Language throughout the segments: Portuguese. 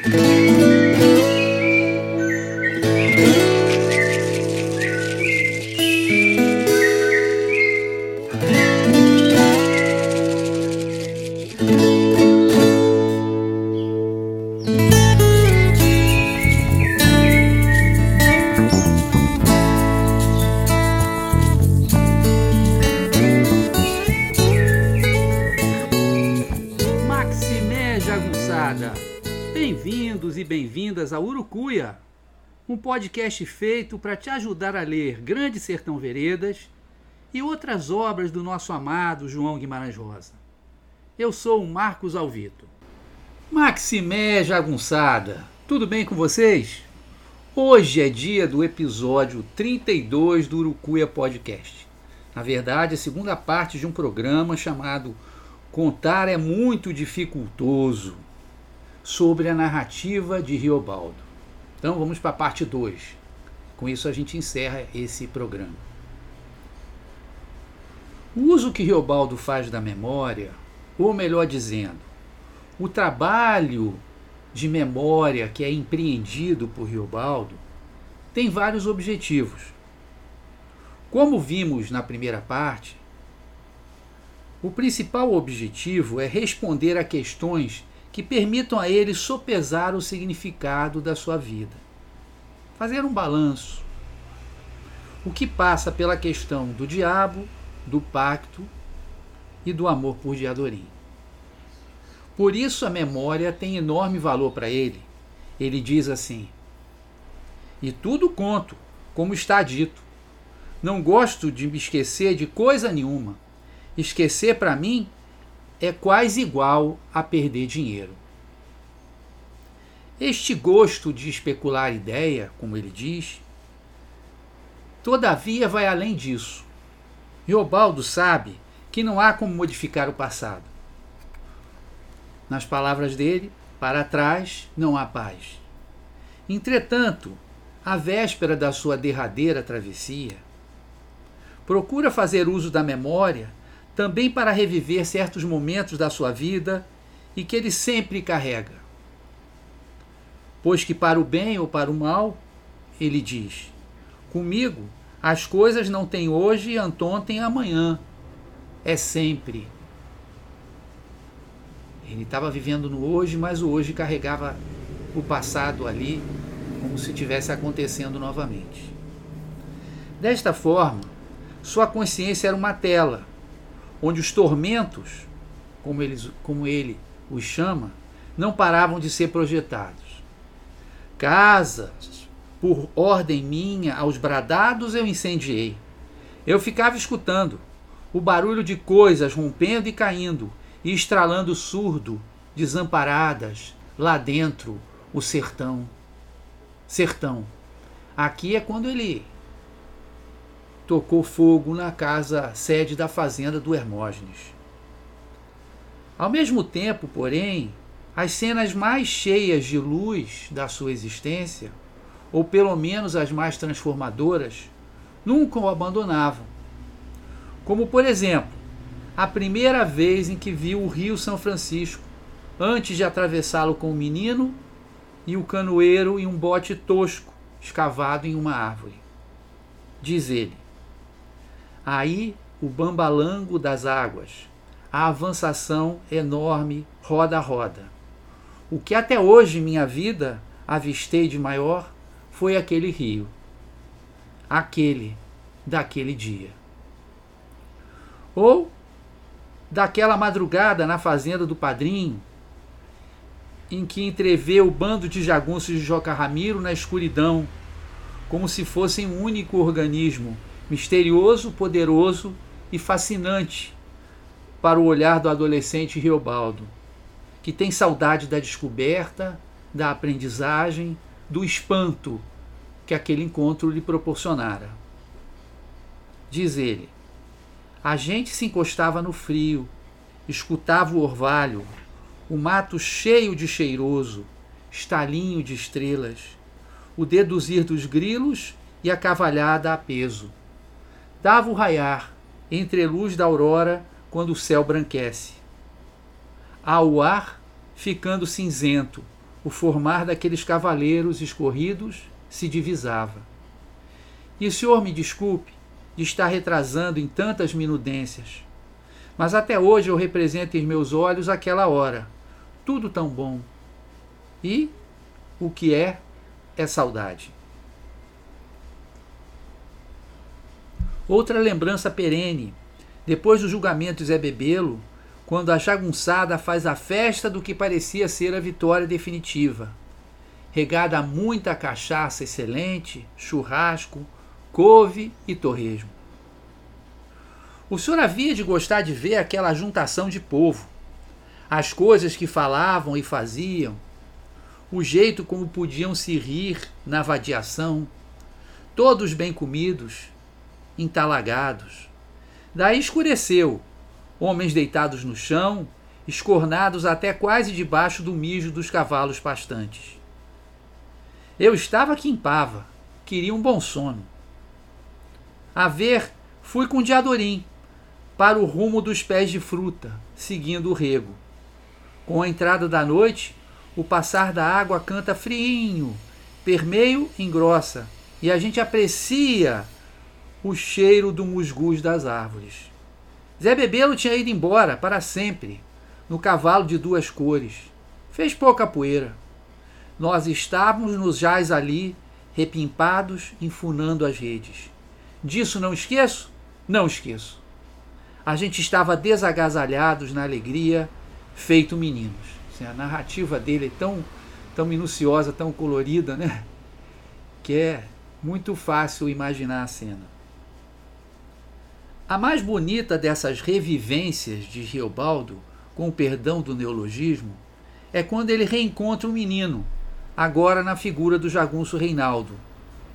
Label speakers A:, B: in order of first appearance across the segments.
A: Maximé podcast feito para te ajudar a ler Grande Sertão Veredas e outras obras do nosso amado João Guimarães Rosa. Eu sou o Marcos Alvito. Maximé Jagunçada, tudo bem com vocês? Hoje é dia do episódio 32 do Urucuia Podcast. Na verdade, a segunda parte de um programa chamado Contar é muito dificultoso sobre a narrativa de Riobaldo. Então vamos para a parte 2. Com isso a gente encerra esse programa. O uso que Riobaldo faz da memória, ou melhor dizendo, o trabalho de memória que é empreendido por Riobaldo, tem vários objetivos. Como vimos na primeira parte, o principal objetivo é responder a questões que permitam a ele sopesar o significado da sua vida. Fazer um balanço. O que passa pela questão do diabo, do pacto e do amor por Diadorim. Por isso a memória tem enorme valor para ele. Ele diz assim: E tudo conto, como está dito. Não gosto de me esquecer de coisa nenhuma. Esquecer para mim é quase igual a perder dinheiro. Este gosto de especular ideia, como ele diz, todavia vai além disso. Riobaldo sabe que não há como modificar o passado. Nas palavras dele, para trás não há paz. Entretanto, à véspera da sua derradeira travessia, procura fazer uso da memória também para reviver certos momentos da sua vida e que ele sempre carrega. Pois que para o bem ou para o mal, ele diz: Comigo as coisas não têm hoje, e amanhã. É sempre. Ele estava vivendo no hoje, mas o hoje carregava o passado ali, como se tivesse acontecendo novamente. Desta forma, sua consciência era uma tela onde os tormentos, como, eles, como ele os chama, não paravam de ser projetados. Casas, por ordem minha, aos bradados eu incendiei. Eu ficava escutando o barulho de coisas rompendo e caindo, e estralando surdo, desamparadas, lá dentro, o sertão. Sertão. Aqui é quando ele tocou fogo na casa sede da fazenda do Hermógenes. Ao mesmo tempo, porém, as cenas mais cheias de luz da sua existência, ou pelo menos as mais transformadoras, nunca o abandonavam. Como, por exemplo, a primeira vez em que viu o Rio São Francisco, antes de atravessá-lo com o menino e o canoeiro em um bote tosco escavado em uma árvore. Diz ele: Aí o bambalango das águas, a avançação enorme, roda a roda. O que até hoje minha vida avistei de maior foi aquele rio. Aquele daquele dia. Ou daquela madrugada na fazenda do padrinho, em que entrevê o bando de jagunços de Joca Ramiro na escuridão, como se fossem um único organismo misterioso, poderoso e fascinante para o olhar do adolescente Riobaldo, que tem saudade da descoberta, da aprendizagem, do espanto que aquele encontro lhe proporcionara. Diz ele: a gente se encostava no frio, escutava o orvalho, o mato cheio de cheiroso, estalinho de estrelas, o deduzir dos grilos e a cavalhada a peso dava o raiar entre luz da aurora quando o céu branquece. Ao ar ficando cinzento, o formar daqueles cavaleiros escorridos se divisava. E o senhor me desculpe de estar retrasando em tantas minudências, mas até hoje eu represento em meus olhos aquela hora, tudo tão bom. E o que é, é saudade. Outra lembrança perene, depois do julgamento de Zé Bebelo, quando a jagunçada faz a festa do que parecia ser a vitória definitiva, regada a muita cachaça excelente, churrasco, couve e torresmo. O senhor havia de gostar de ver aquela juntação de povo, as coisas que falavam e faziam, o jeito como podiam se rir na vadiação, todos bem comidos, entalagados. Daí escureceu, homens deitados no chão, escornados até quase debaixo do mijo dos cavalos pastantes. Eu estava que empava, queria um bom sono. A ver, fui com Diadorim para o rumo dos pés de fruta, seguindo o rego. Com a entrada da noite, o passar da água canta friinho, permeio engrossa, e a gente aprecia o cheiro do musgus das árvores. Zé Bebelo tinha ido embora para sempre, no cavalo de duas cores. Fez pouca poeira. Nós estávamos nos jaz ali, repimpados, enfunando as redes. Disso não esqueço? Não esqueço. A gente estava desagasalhados na alegria, feito meninos. Assim, a narrativa dele é tão, tão minuciosa, tão colorida, né? Que é muito fácil imaginar a cena. A mais bonita dessas revivências de Riobaldo, com o perdão do neologismo, é quando ele reencontra o menino, agora na figura do jagunço Reinaldo,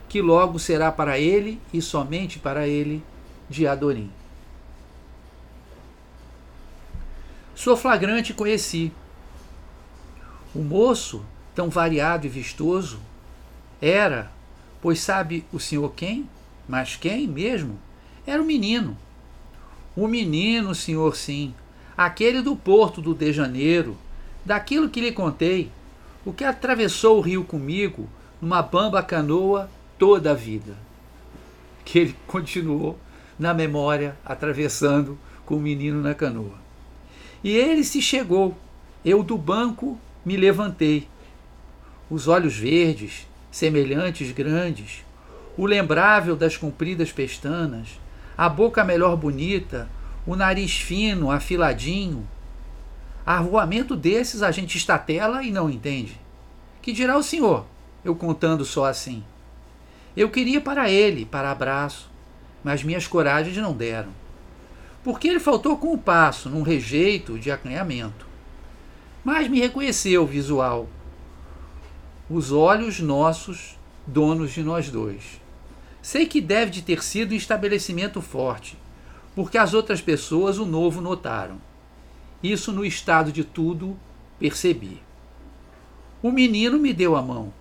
A: que logo será para ele e somente para ele de Adorim. Sou flagrante conheci, o moço, tão variado e vistoso, era, pois sabe o senhor quem? Mas quem mesmo? Era o menino. O menino, senhor, sim. Aquele do porto do De Janeiro, daquilo que lhe contei, o que atravessou o rio comigo numa bamba canoa toda a vida. Que ele continuou na memória atravessando com o menino na canoa. E ele se chegou, eu do banco me levantei. Os olhos verdes, semelhantes grandes, o lembrável das compridas pestanas, a boca melhor bonita, o nariz fino, afiladinho. Arvoamento desses a gente estatela e não entende. Que dirá o senhor, eu contando só assim? Eu queria para ele, para abraço, mas minhas coragens não deram. Porque ele faltou com o passo, num rejeito de acanhamento mas me reconheceu visual. Os olhos nossos, donos de nós dois. Sei que deve de ter sido um estabelecimento forte, porque as outras pessoas o novo notaram. Isso no estado de tudo percebi. O menino me deu a mão.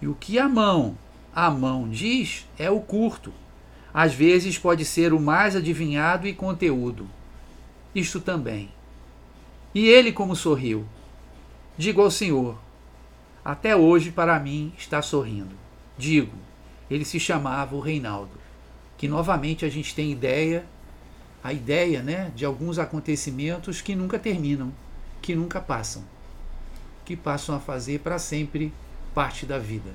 A: E o que a mão, a mão diz, é o curto. Às vezes pode ser o mais adivinhado e conteúdo. Isto também. E ele como sorriu. Digo ao Senhor, até hoje para mim está sorrindo. Digo, ele se chamava o Reinaldo. Que novamente a gente tem ideia, a ideia né, de alguns acontecimentos que nunca terminam, que nunca passam, que passam a fazer para sempre parte da vida.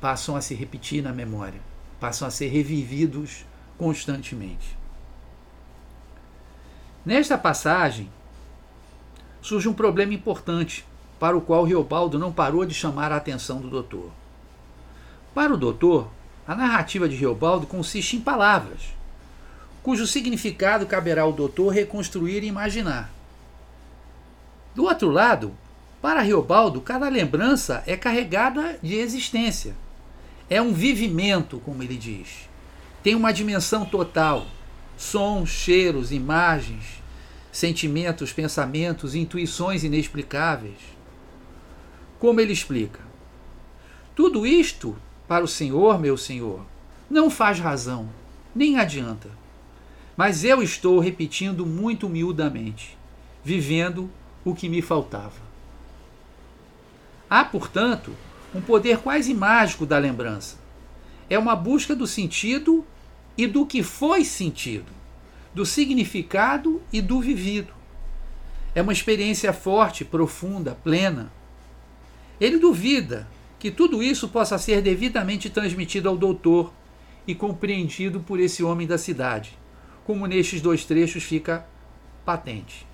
A: Passam a se repetir na memória, passam a ser revividos constantemente. Nesta passagem, surge um problema importante, para o qual Riobaldo não parou de chamar a atenção do doutor. Para o doutor, a narrativa de Riobaldo consiste em palavras, cujo significado caberá ao doutor reconstruir e imaginar. Do outro lado, para Riobaldo, cada lembrança é carregada de existência. É um vivimento, como ele diz. Tem uma dimensão total: sons, cheiros, imagens, sentimentos, pensamentos, intuições inexplicáveis. Como ele explica? Tudo isto, para o Senhor, meu Senhor, não faz razão, nem adianta. Mas eu estou repetindo muito humildamente, vivendo o que me faltava. Há, portanto, um poder quase mágico da lembrança. É uma busca do sentido e do que foi sentido, do significado e do vivido. É uma experiência forte, profunda, plena. Ele duvida que tudo isso possa ser devidamente transmitido ao doutor e compreendido por esse homem da cidade, como nestes dois trechos fica patente.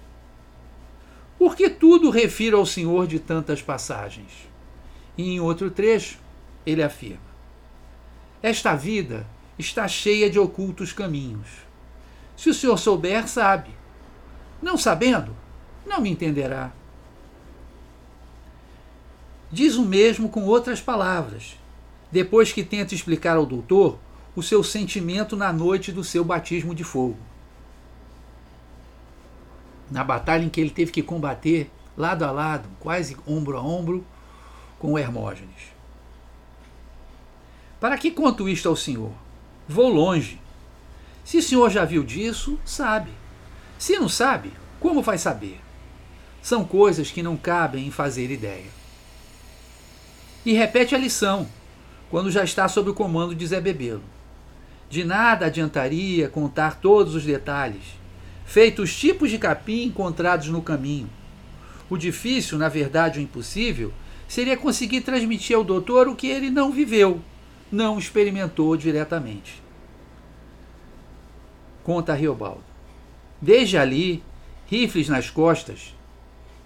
A: Por que tudo refiro ao Senhor de tantas passagens? E em outro trecho, ele afirma: Esta vida está cheia de ocultos caminhos. Se o Senhor souber, sabe. Não sabendo, não me entenderá. Diz o mesmo com outras palavras, depois que tenta explicar ao doutor o seu sentimento na noite do seu batismo de fogo. Na batalha em que ele teve que combater lado a lado, quase ombro a ombro, com Hermógenes. Para que conto isto ao senhor? Vou longe. Se o senhor já viu disso, sabe. Se não sabe, como vai saber? São coisas que não cabem em fazer ideia e repete a lição quando já está sob o comando de Zé Bebelo. De nada adiantaria contar todos os detalhes, feitos os tipos de capim encontrados no caminho. O difícil, na verdade o impossível, seria conseguir transmitir ao doutor o que ele não viveu, não experimentou diretamente. Conta Riobaldo. Desde ali, rifles nas costas,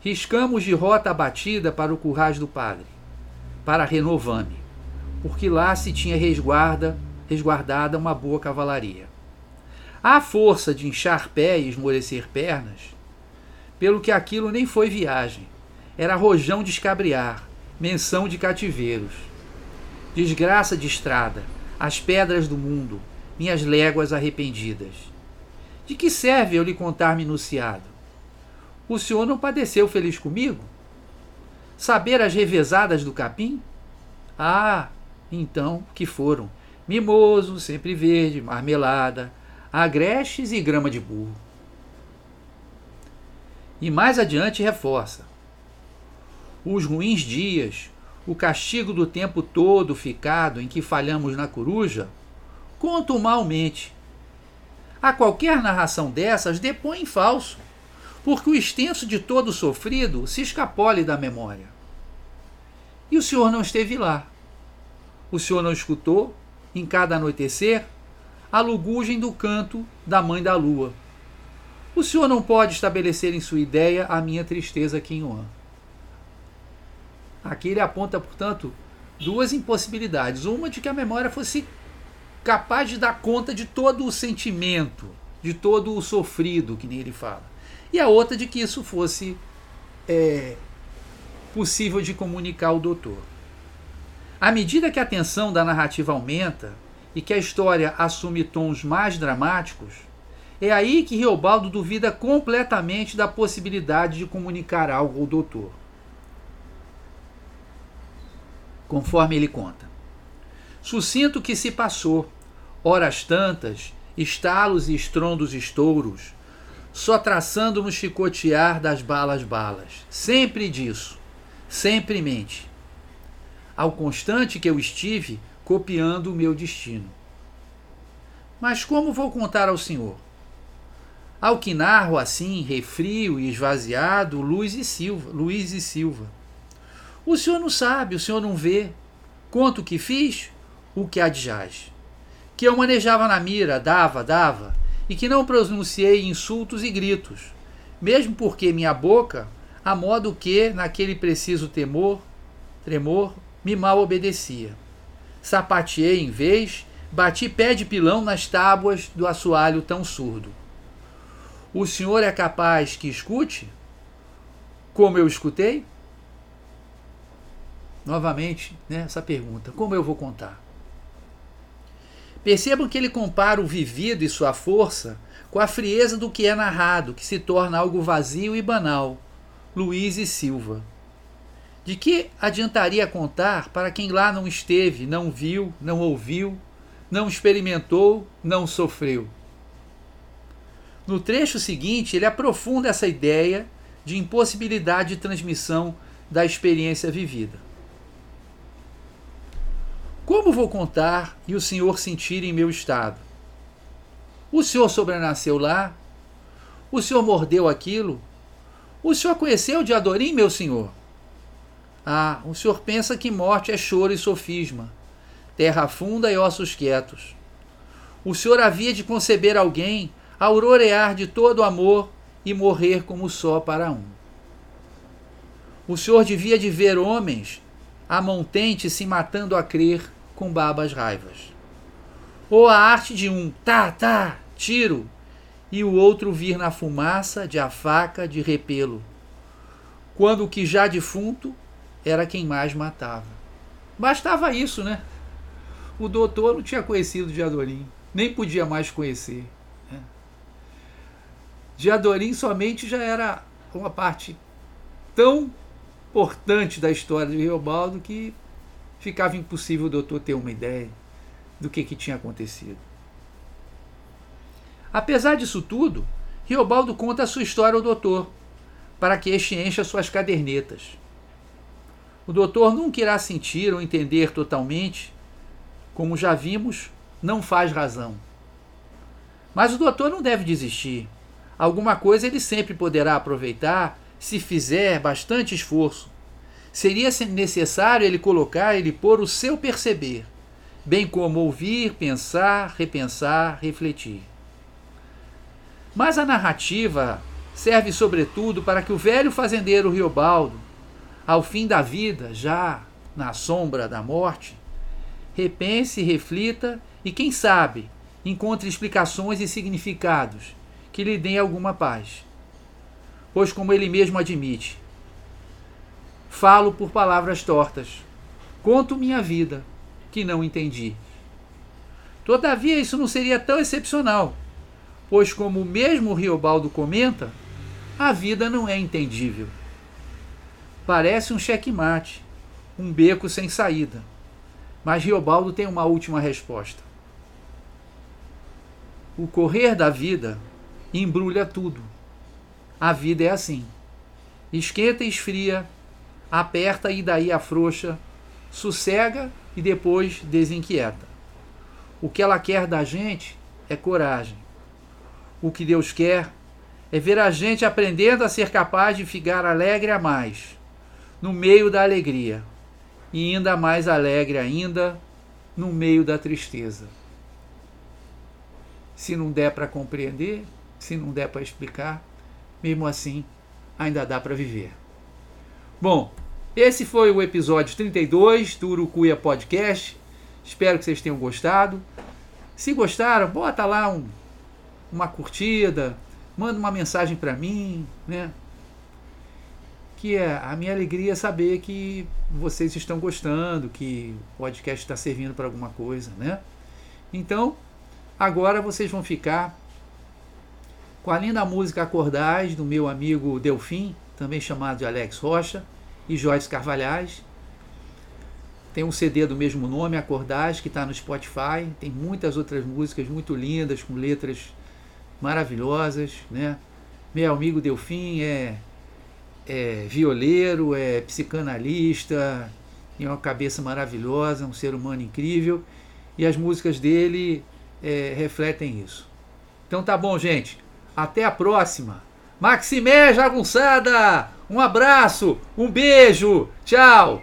A: riscamos de rota abatida para o currais do padre para Renovame, porque lá se tinha resguarda, resguardada uma boa cavalaria. À força de inchar pé e esmorecer pernas, pelo que aquilo nem foi viagem, era rojão de escabriar, menção de cativeiros. Desgraça de estrada, as pedras do mundo, minhas léguas arrependidas. De que serve eu lhe contar minuciado? O senhor não padeceu feliz comigo? Saber as revezadas do capim? Ah, então que foram mimoso, sempre verde, marmelada, agrestes e grama de burro. E mais adiante reforça: os ruins dias, o castigo do tempo todo ficado em que falhamos na coruja, conto malmente. A qualquer narração dessas depõe em falso, porque o extenso de todo sofrido se escapole da memória. E o senhor não esteve lá. O senhor não escutou, em cada anoitecer, a lugugem do canto da mãe da lua. O senhor não pode estabelecer em sua ideia a minha tristeza aqui em. Aqui ele aponta, portanto, duas impossibilidades. Uma de que a memória fosse capaz de dar conta de todo o sentimento, de todo o sofrido que nele fala. E a outra de que isso fosse é, possível de comunicar ao doutor. À medida que a tensão da narrativa aumenta e que a história assume tons mais dramáticos, é aí que Riobaldo duvida completamente da possibilidade de comunicar algo ao doutor. Conforme ele conta. Sucinto que se passou, horas tantas, estalos e estrondos estouros, só traçando no chicotear das balas balas. Sempre disso sempre em mente, ao constante que eu estive copiando o meu destino. Mas como vou contar ao Senhor? Ao que narro assim, refrio e esvaziado, Luiz e Silva, Luiz e Silva. O senhor não sabe, o senhor não vê. Conto o que fiz, o que adjaz. Que eu manejava na mira, dava, dava, e que não pronunciei insultos e gritos, mesmo porque minha boca a modo que, naquele preciso temor, tremor, me mal obedecia. Sapateei em vez, bati pé de pilão nas tábuas do assoalho tão surdo. O senhor é capaz que escute? Como eu escutei? Novamente, né, essa pergunta: como eu vou contar? Percebam que ele compara o vivido e sua força com a frieza do que é narrado, que se torna algo vazio e banal Luiz e Silva. De que adiantaria contar para quem lá não esteve, não viu, não ouviu, não experimentou, não sofreu? No trecho seguinte, ele aprofunda essa ideia de impossibilidade de transmissão da experiência vivida. Como vou contar e o senhor sentir em meu estado? O senhor sobrenasceu lá? O senhor mordeu aquilo? O senhor conheceu o Diadorim, meu senhor? Ah, o senhor pensa que morte é choro e sofisma, terra funda e ossos quietos. O senhor havia de conceber alguém, aurorear de todo amor e morrer como só para um. O senhor devia de ver homens a montente se matando a crer com babas raivas. Ou a arte de um tá, tá, tiro, e o outro vir na fumaça de a faca de repelo, quando o que já defunto era quem mais matava. Bastava isso, né? O doutor não tinha conhecido Diadorim, nem podia mais conhecer. Né? Diadorim somente já era uma parte tão importante da história de Riobaldo que ficava impossível o doutor ter uma ideia do que, que tinha acontecido. Apesar disso tudo, Riobaldo conta a sua história ao doutor, para que este encha suas cadernetas. O doutor nunca irá sentir ou entender totalmente, como já vimos, não faz razão. Mas o doutor não deve desistir. Alguma coisa ele sempre poderá aproveitar se fizer bastante esforço. Seria necessário ele colocar, ele pôr o seu perceber, bem como ouvir, pensar, repensar, refletir. Mas a narrativa serve sobretudo para que o velho fazendeiro Riobaldo, ao fim da vida, já na sombra da morte, repense, reflita e, quem sabe, encontre explicações e significados que lhe deem alguma paz. Pois, como ele mesmo admite, falo por palavras tortas, conto minha vida, que não entendi. Todavia, isso não seria tão excepcional pois, como o mesmo Riobaldo comenta, a vida não é entendível. Parece um checkmate, um beco sem saída. Mas Riobaldo tem uma última resposta. O correr da vida embrulha tudo. A vida é assim. Esquenta e esfria, aperta e daí afrouxa, sossega e depois desinquieta. O que ela quer da gente é coragem o que Deus quer é ver a gente aprendendo a ser capaz de ficar alegre a mais, no meio da alegria, e ainda mais alegre ainda no meio da tristeza. Se não der para compreender, se não der para explicar, mesmo assim, ainda dá para viver. Bom, esse foi o episódio 32 do Urucuia Podcast. Espero que vocês tenham gostado. Se gostaram, bota lá um uma curtida, manda uma mensagem para mim, né? Que é a minha alegria é saber que vocês estão gostando, que o podcast está servindo para alguma coisa, né? Então, agora vocês vão ficar com a linda música Acordais do meu amigo Delfim, também chamado de Alex Rocha, e Joyce Carvalhais. Tem um CD do mesmo nome, Acordais, que está no Spotify. Tem muitas outras músicas muito lindas, com letras maravilhosas, né? Meu amigo Delfim é, é violeiro, é psicanalista, tem uma cabeça maravilhosa, um ser humano incrível, e as músicas dele é, refletem isso. Então tá bom, gente. Até a próxima. Maximé Jagunçada! Um abraço, um beijo, tchau!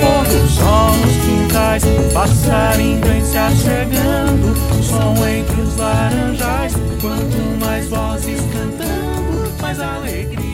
B: pôr dos sol nos quintais, passarinho vem se achegando, som entre os laranjais. Quanto mais vozes cantando, mais alegria.